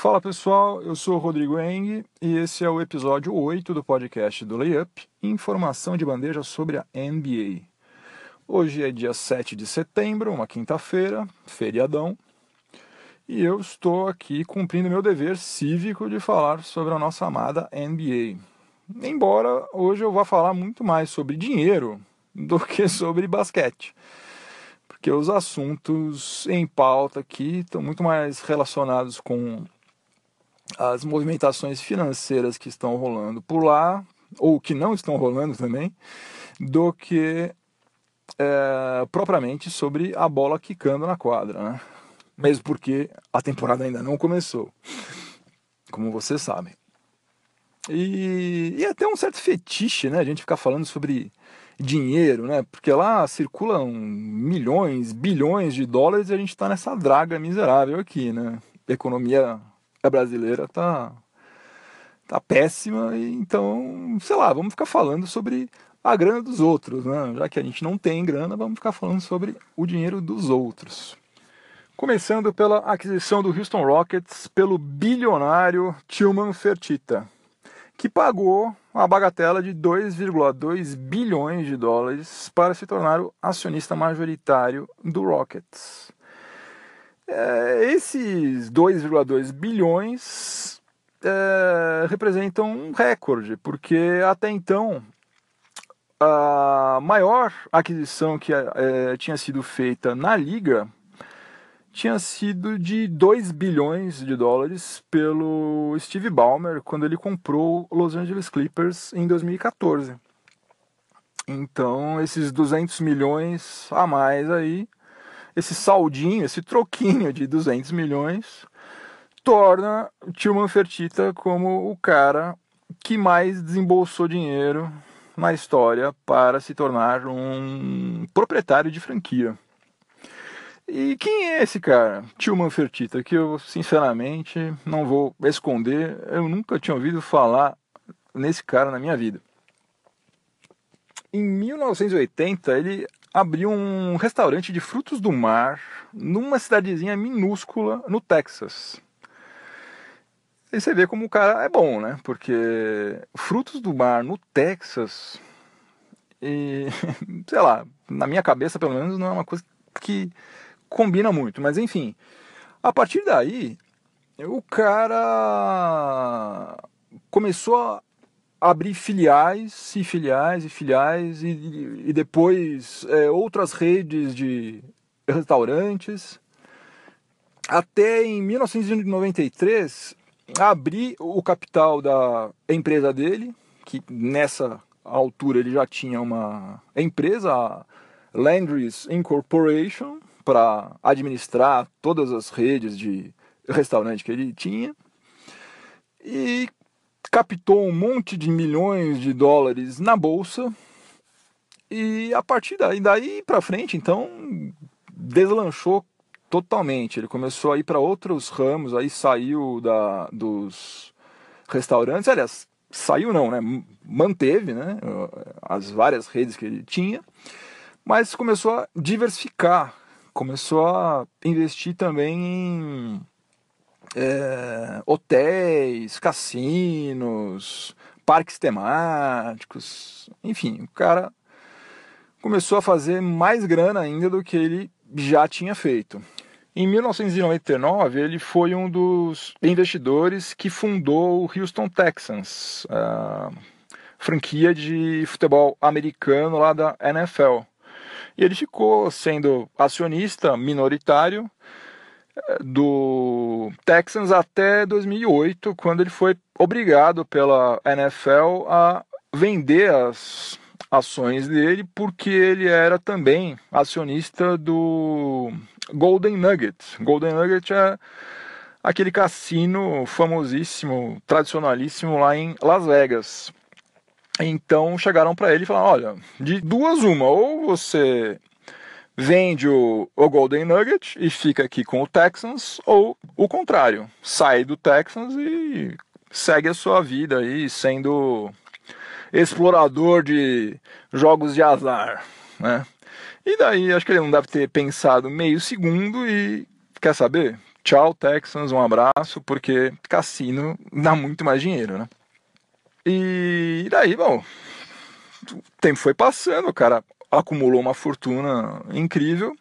Fala pessoal, eu sou o Rodrigo Eng e esse é o episódio 8 do podcast do Layup, informação de bandeja sobre a NBA. Hoje é dia 7 de setembro, uma quinta-feira, feriadão, e eu estou aqui cumprindo meu dever cívico de falar sobre a nossa amada NBA. Embora hoje eu vá falar muito mais sobre dinheiro do que sobre basquete porque os assuntos em pauta aqui estão muito mais relacionados com as movimentações financeiras que estão rolando por lá, ou que não estão rolando também, do que é, propriamente sobre a bola quicando na quadra, né? Mesmo porque a temporada ainda não começou, como vocês sabem. E, e até um certo fetiche, né? A gente ficar falando sobre dinheiro, né? Porque lá circulam milhões, bilhões de dólares e a gente está nessa draga miserável aqui, né? A brasileira tá tá péssima então, sei lá, vamos ficar falando sobre a grana dos outros, né? Já que a gente não tem grana, vamos ficar falando sobre o dinheiro dos outros. Começando pela aquisição do Houston Rockets pelo bilionário Tillman Fertitta que pagou uma bagatela de 2,2 bilhões de dólares para se tornar o acionista majoritário do Rockets. É, esses 2,2 bilhões é, representam um recorde, porque até então a maior aquisição que é, tinha sido feita na liga tinha sido de 2 bilhões de dólares pelo Steve Ballmer quando ele comprou Los Angeles Clippers em 2014. Então, esses 200 milhões a mais aí, esse saldinho, esse troquinho de 200 milhões, torna Tilman Fertitta como o cara que mais desembolsou dinheiro na história para se tornar um proprietário de franquia. E quem é esse cara, Tilman Fertitta, que eu sinceramente não vou esconder, eu nunca tinha ouvido falar nesse cara na minha vida. Em 1980, ele abriu um restaurante de frutos do mar numa cidadezinha minúscula no Texas. E você vê como o cara é bom, né? Porque frutos do mar no Texas, e sei lá, na minha cabeça pelo menos não é uma coisa que combina muito, mas enfim. A partir daí, o cara começou abrir filiais e filiais e filiais e, e depois é, outras redes de restaurantes. Até em 1993 abrir o capital da empresa dele, que nessa altura ele já tinha uma empresa, a Landry's Incorporation, para administrar todas as redes de restaurante que ele tinha e captou um monte de milhões de dólares na bolsa e a partir daí, daí para frente então deslanchou totalmente. Ele começou a ir para outros ramos aí saiu da dos restaurantes. Aliás saiu não né? Manteve né as várias redes que ele tinha mas começou a diversificar. Começou a investir também em é, hotéis, cassinos, parques temáticos, enfim, o cara começou a fazer mais grana ainda do que ele já tinha feito. Em 1999, ele foi um dos investidores que fundou o Houston Texans, a franquia de futebol americano lá da NFL. E ele ficou sendo acionista minoritário do Texans até 2008, quando ele foi obrigado pela NFL a vender as ações dele, porque ele era também acionista do Golden Nugget. Golden Nugget é aquele cassino famosíssimo, tradicionalíssimo lá em Las Vegas. Então chegaram para ele e falaram: olha, de duas uma, ou você vende o, o, Golden Nugget e fica aqui com o Texans, ou o contrário, sai do Texans e segue a sua vida aí sendo explorador de jogos de azar, né? E daí acho que ele não deve ter pensado meio segundo e quer saber? tchau Texans, um abraço, porque cassino dá muito mais dinheiro, né? E daí, bom, o tempo foi passando, o cara acumulou uma fortuna incrível.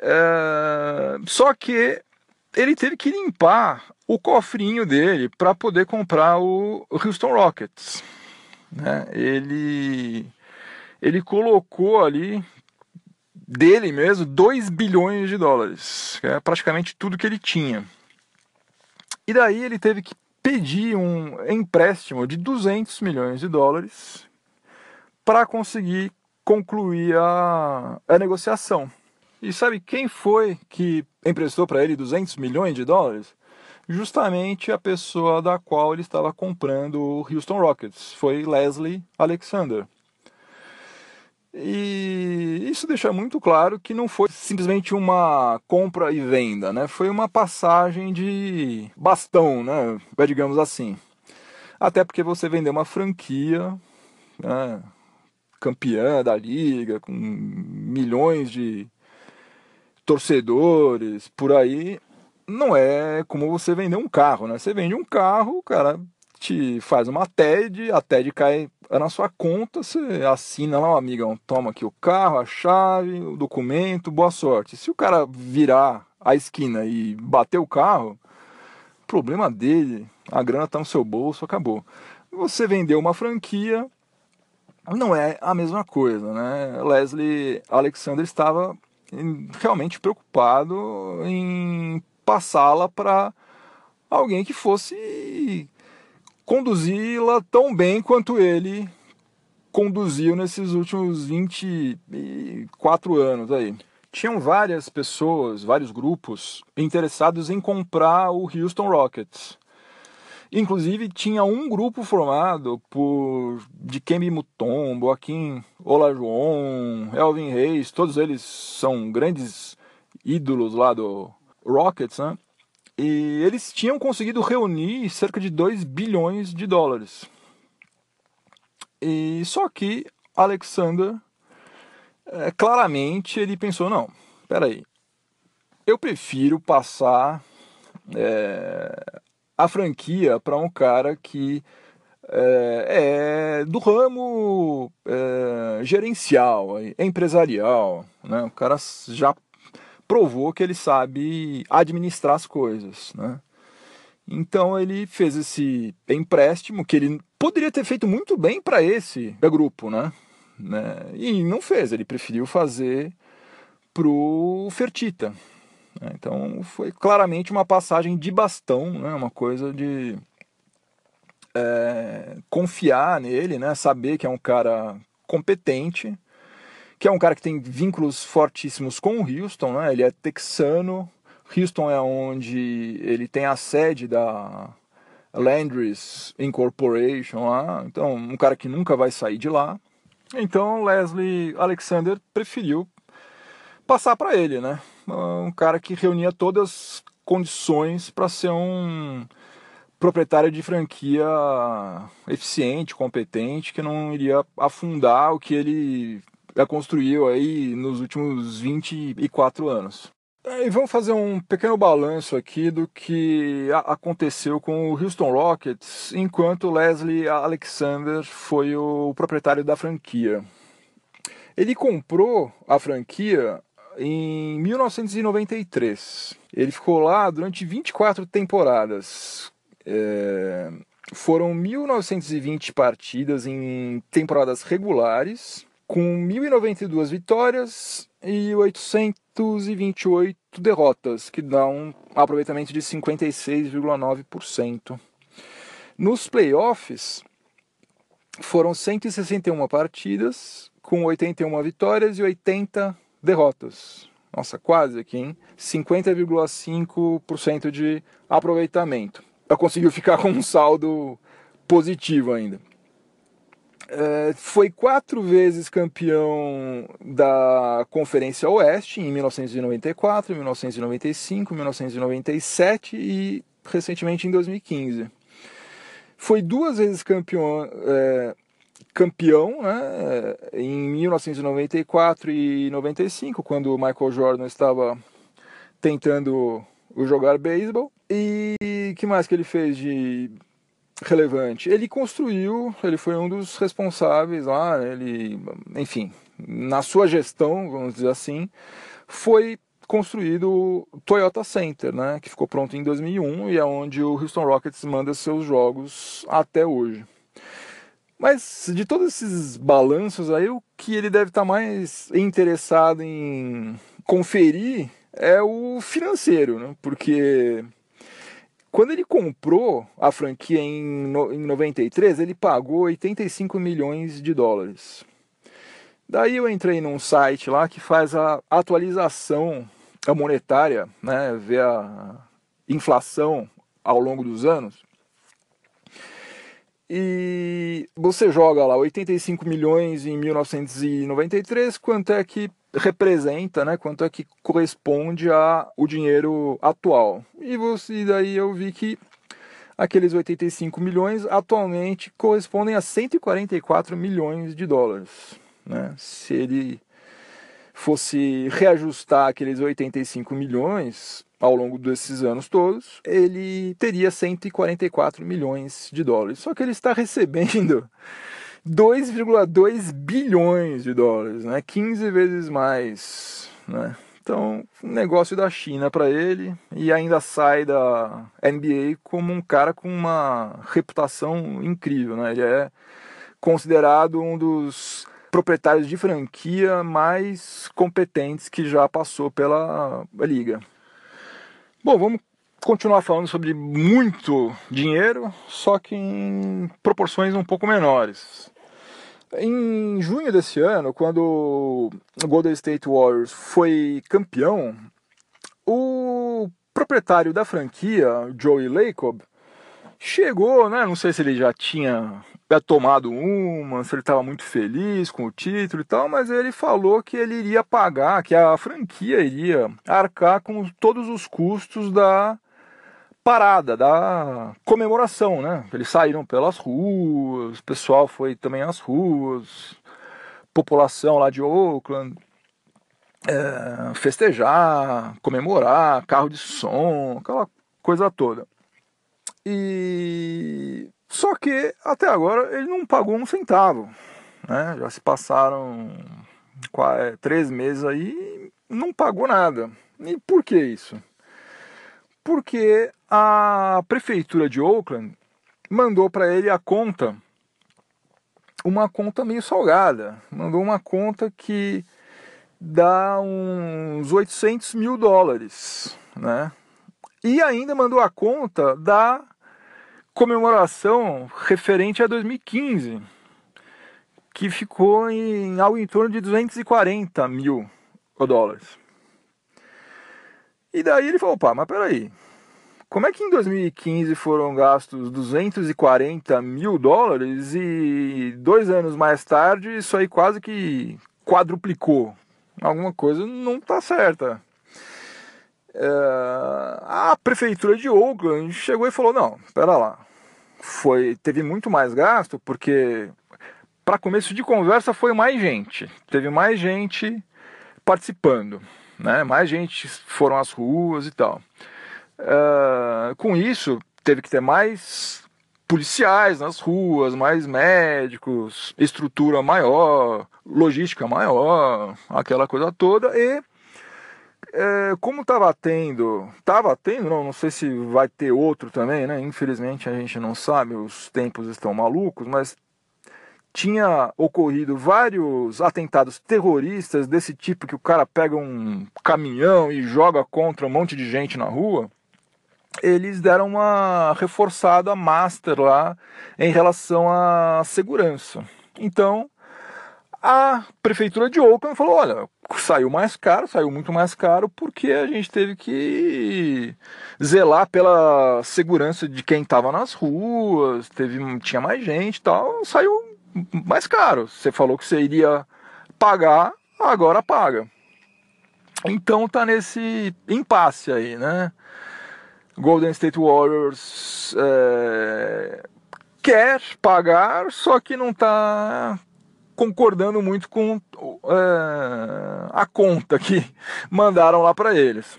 É... Só que ele teve que limpar o cofrinho dele para poder comprar o Houston Rockets. Né? Ele, ele colocou ali dele mesmo 2 bilhões de dólares, que é praticamente tudo que ele tinha. E daí ele teve que pedir um empréstimo de 200 milhões de dólares para conseguir concluir a, a negociação. E sabe quem foi que emprestou para ele 200 milhões de dólares? Justamente a pessoa da qual ele estava comprando o Houston Rockets. Foi Leslie Alexander. E isso deixa muito claro que não foi simplesmente uma compra e venda, né? Foi uma passagem de bastão, né? Digamos assim. Até porque você vendeu uma franquia, né? Campeã da liga, com milhões de torcedores por aí, não é como você vender um carro, né? Você vende um carro, o cara te faz uma TED, a TED cai na sua conta, você assina lá, amigão, toma aqui o carro, a chave, o documento, boa sorte. Se o cara virar a esquina e bater o carro, problema dele, a grana tá no seu bolso, acabou. Você vendeu uma franquia, não é a mesma coisa, né? Leslie Alexander estava realmente preocupado em passá-la para alguém que fosse conduzi-la tão bem quanto ele conduziu nesses últimos 24 anos aí. Tinham várias pessoas, vários grupos interessados em comprar o Houston Rockets. Inclusive tinha um grupo formado por Dikembe Mutombo, Joaquim Olajuwon, Elvin Reis, todos eles são grandes ídolos lá do Rockets, né? E eles tinham conseguido reunir cerca de 2 bilhões de dólares. E só que Alexander, é, claramente, ele pensou, não, peraí, eu prefiro passar é, a franquia para um cara que é, é do ramo é, gerencial, empresarial. Né? O cara já provou que ele sabe administrar as coisas. Né? Então ele fez esse empréstimo que ele poderia ter feito muito bem para esse grupo, né? né? E não fez, ele preferiu fazer pro Fertita. Né? Então foi claramente uma passagem de bastão, né? uma coisa de é, confiar nele, né? saber que é um cara competente, que é um cara que tem vínculos fortíssimos com o Houston, né? ele é texano, Houston é onde ele tem a sede da Landry's Incorporation lá, então um cara que nunca vai sair de lá. Então Leslie Alexander preferiu passar para ele, né? um cara que reunia todas as condições para ser um proprietário de franquia eficiente, competente, que não iria afundar o que ele construiu aí nos últimos 24 anos. E vamos fazer um pequeno balanço aqui do que aconteceu com o Houston Rockets enquanto Leslie Alexander foi o proprietário da franquia. Ele comprou a franquia em 1993. Ele ficou lá durante 24 temporadas. É, foram 1920 partidas em temporadas regulares, com 1.092 vitórias e 828 derrotas, que dá um aproveitamento de 56,9%. Nos playoffs, foram 161 partidas, com 81 vitórias e 80 derrotas. Nossa, quase aqui, hein? 50,5% de aproveitamento. Ela conseguiu ficar com um saldo positivo ainda. É, foi quatro vezes campeão da Conferência Oeste em 1994, 1995, 1997 e recentemente em 2015. Foi duas vezes campeão, é, campeão né, em 1994 e 95, quando o Michael Jordan estava tentando jogar beisebol. E que mais que ele fez de relevante? Ele construiu, ele foi um dos responsáveis lá, ele, enfim, na sua gestão, vamos dizer assim, foi construído o Toyota Center, né, que ficou pronto em 2001 e é onde o Houston Rockets manda seus jogos até hoje. Mas de todos esses balanços aí, o que ele deve estar mais interessado em conferir é o financeiro, né? porque quando ele comprou a franquia em, em 93, ele pagou 85 milhões de dólares. Daí eu entrei num site lá que faz a atualização monetária, né, ver a inflação ao longo dos anos. E você joga lá 85 milhões em 1993, quanto é que representa, né, quanto é que corresponde a o dinheiro atual. E você daí eu vi que aqueles 85 milhões atualmente correspondem a 144 milhões de dólares, né? Se ele fosse reajustar aqueles 85 milhões ao longo desses anos todos, ele teria 144 milhões de dólares. Só que ele está recebendo 2,2 bilhões de dólares, né? 15 vezes mais, né? Então, um negócio da China para ele e ainda sai da NBA como um cara com uma reputação incrível, né? Ele é considerado um dos proprietários de franquia mais competentes que já passou pela liga. Bom, vamos continuar falando sobre muito dinheiro, só que em proporções um pouco menores. Em junho desse ano, quando o Golden State Warriors foi campeão, o proprietário da franquia, Joey Lacob, chegou, né? Não sei se ele já tinha tomado uma, se ele estava muito feliz com o título e tal, mas ele falou que ele iria pagar, que a franquia iria arcar com todos os custos da parada, da comemoração, né? Eles saíram pelas ruas, o pessoal foi também às ruas, população lá de Oakland, é, festejar, comemorar, carro de som, aquela coisa toda. E só que até agora ele não pagou um centavo, né? Já se passaram quase, três meses aí, não pagou nada. E por que isso? porque a prefeitura de Oakland mandou para ele a conta, uma conta meio salgada, mandou uma conta que dá uns 800 mil dólares, né? E ainda mandou a conta da comemoração referente a 2015, que ficou em algo em torno de 240 mil dólares. E daí ele falou, pá, mas peraí, como é que em 2015 foram gastos 240 mil dólares e dois anos mais tarde isso aí quase que quadruplicou? Alguma coisa não está certa. É, a prefeitura de Oakland chegou e falou: não, espera lá, foi teve muito mais gasto porque para começo de conversa foi mais gente, teve mais gente participando né? Mais gente foram às ruas e tal. Uh, com isso, teve que ter mais policiais nas ruas, mais médicos, estrutura maior, logística maior, aquela coisa toda. E é, como estava tendo, estava tendo, não, não sei se vai ter outro também, né? Infelizmente a gente não sabe, os tempos estão malucos, mas tinha ocorrido vários atentados terroristas desse tipo que o cara pega um caminhão e joga contra um monte de gente na rua, eles deram uma reforçada master lá em relação à segurança. Então, a prefeitura de Oakland falou: olha, saiu mais caro, saiu muito mais caro, porque a gente teve que zelar pela segurança de quem estava nas ruas, teve, tinha mais gente e tal, saiu mais caro. Você falou que você iria pagar, agora paga. Então tá nesse impasse aí, né? Golden State Warriors é, quer pagar, só que não tá concordando muito com é, a conta que mandaram lá para eles.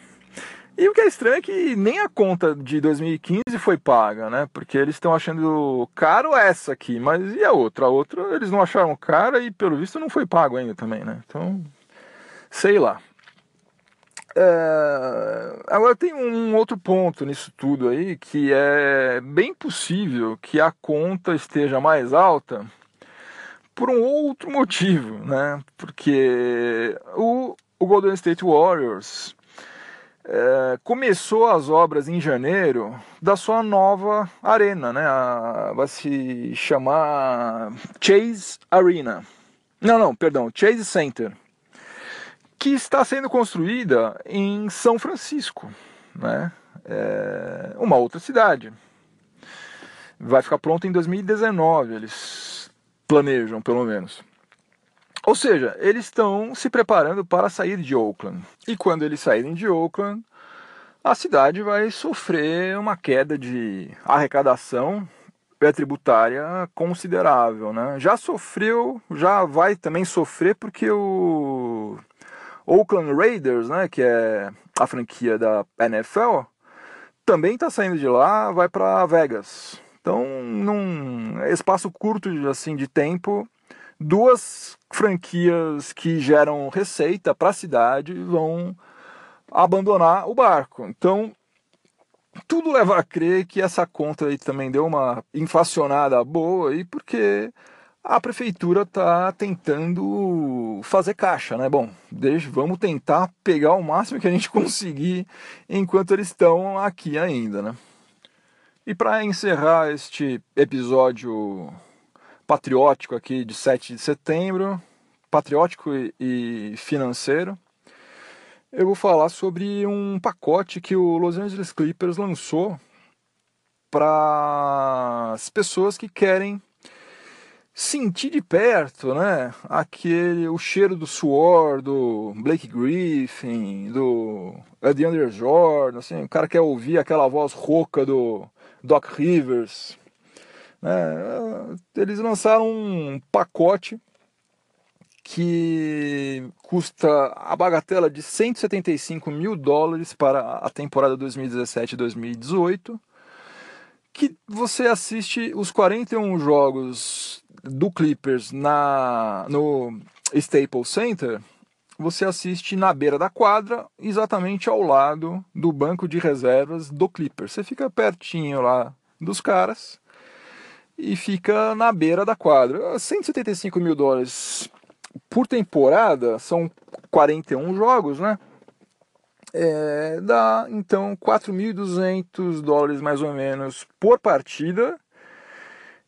E o que é estranho é que nem a conta de 2015 foi paga, né? Porque eles estão achando caro essa aqui, mas e a outra? A outra eles não acharam cara e pelo visto não foi pago ainda também, né? Então, sei lá. É... Agora tem um outro ponto nisso tudo aí que é bem possível que a conta esteja mais alta por um outro motivo, né? Porque o, o Golden State Warriors é, começou as obras em janeiro da sua nova arena, né? A, vai se chamar Chase Arena. Não, não, perdão, Chase Center, que está sendo construída em São Francisco, né? É uma outra cidade. Vai ficar pronta em 2019, eles planejam, pelo menos. Ou seja, eles estão se preparando para sair de Oakland. E quando eles saírem de Oakland, a cidade vai sofrer uma queda de arrecadação tributária considerável, né? Já sofreu, já vai também sofrer porque o Oakland Raiders, né, que é a franquia da NFL, também está saindo de lá, vai para Vegas. Então, num espaço curto assim de tempo, duas franquias que geram receita para a cidade vão abandonar o barco. Então, tudo leva a crer que essa conta aí também deu uma inflacionada boa aí, porque a prefeitura está tentando fazer caixa, né? Bom, deixa, vamos tentar pegar o máximo que a gente conseguir enquanto eles estão aqui ainda, né? E para encerrar este episódio patriótico aqui de 7 de setembro, patriótico e financeiro, eu vou falar sobre um pacote que o Los Angeles Clippers lançou para as pessoas que querem sentir de perto, né, aquele o cheiro do suor do Blake Griffin, do DeAndre Jordan, assim, o cara quer ouvir aquela voz rouca do Doc Rivers, né? Eles lançaram um pacote que custa a bagatela de 175 mil dólares para a temporada 2017-2018, que você assiste os 41 jogos do Clippers na, no Staples Center, você assiste na beira da quadra, exatamente ao lado do banco de reservas do Clippers. Você fica pertinho lá dos caras e fica na beira da quadra. 175 mil dólares por temporada, são 41 jogos, né? É, dá então 4.200 dólares mais ou menos por partida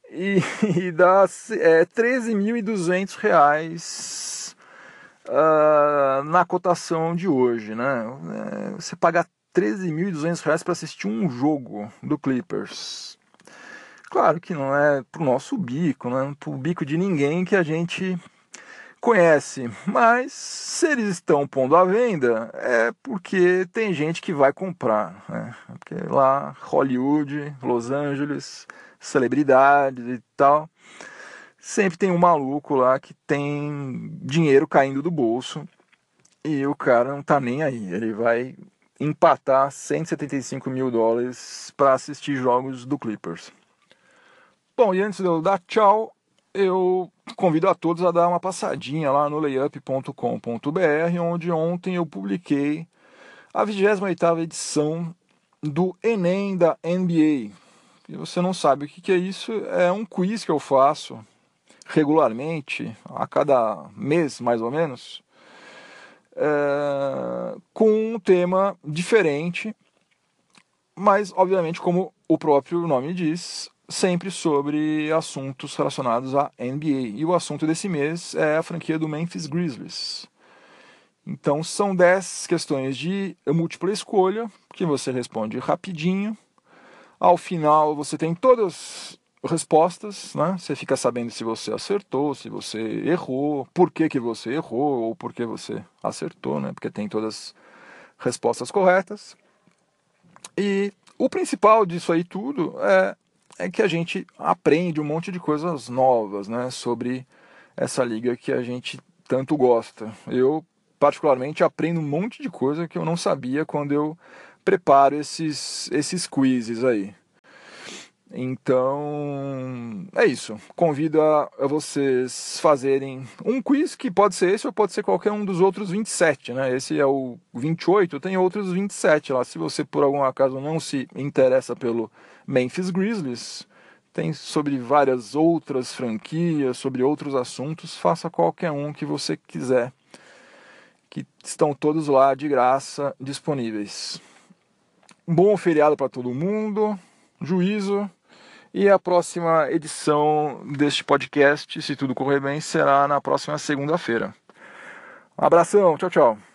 e, e dá é, 13.200 reais uh, na cotação de hoje, né? É, você paga 13.200 reais para assistir um jogo do Clippers. Claro que não é pro nosso bico, não é pro bico de ninguém que a gente conhece, mas se eles estão pondo à venda é porque tem gente que vai comprar, né? Porque lá Hollywood, Los Angeles, celebridades e tal, sempre tem um maluco lá que tem dinheiro caindo do bolso e o cara não tá nem aí, ele vai empatar 175 mil dólares para assistir jogos do Clippers. Bom, e antes de eu dar tchau, eu convido a todos a dar uma passadinha lá no layup.com.br, onde ontem eu publiquei a 28ª edição do Enem da NBA. E você não sabe o que é isso, é um quiz que eu faço regularmente, a cada mês mais ou menos, é, com um tema diferente, mas obviamente como o próprio nome diz, sempre sobre assuntos relacionados à NBA. E o assunto desse mês é a franquia do Memphis Grizzlies. Então são 10 questões de múltipla escolha que você responde rapidinho. Ao final você tem todas as respostas, né? Você fica sabendo se você acertou, se você errou, por que, que você errou ou por que você acertou, né? Porque tem todas as respostas corretas. E o principal disso aí tudo é é que a gente aprende um monte de coisas novas, né, sobre essa liga que a gente tanto gosta. Eu particularmente aprendo um monte de coisa que eu não sabia quando eu preparo esses, esses quizzes aí. Então, é isso. Convido a, a, vocês fazerem um quiz, que pode ser esse ou pode ser qualquer um dos outros 27, né? Esse é o 28, tem outros 27 lá. Se você por algum acaso não se interessa pelo Memphis Grizzlies, tem sobre várias outras franquias, sobre outros assuntos, faça qualquer um que você quiser, que estão todos lá de graça disponíveis. Um bom feriado para todo mundo, juízo e a próxima edição deste podcast, se tudo correr bem, será na próxima segunda-feira. Abração, tchau, tchau.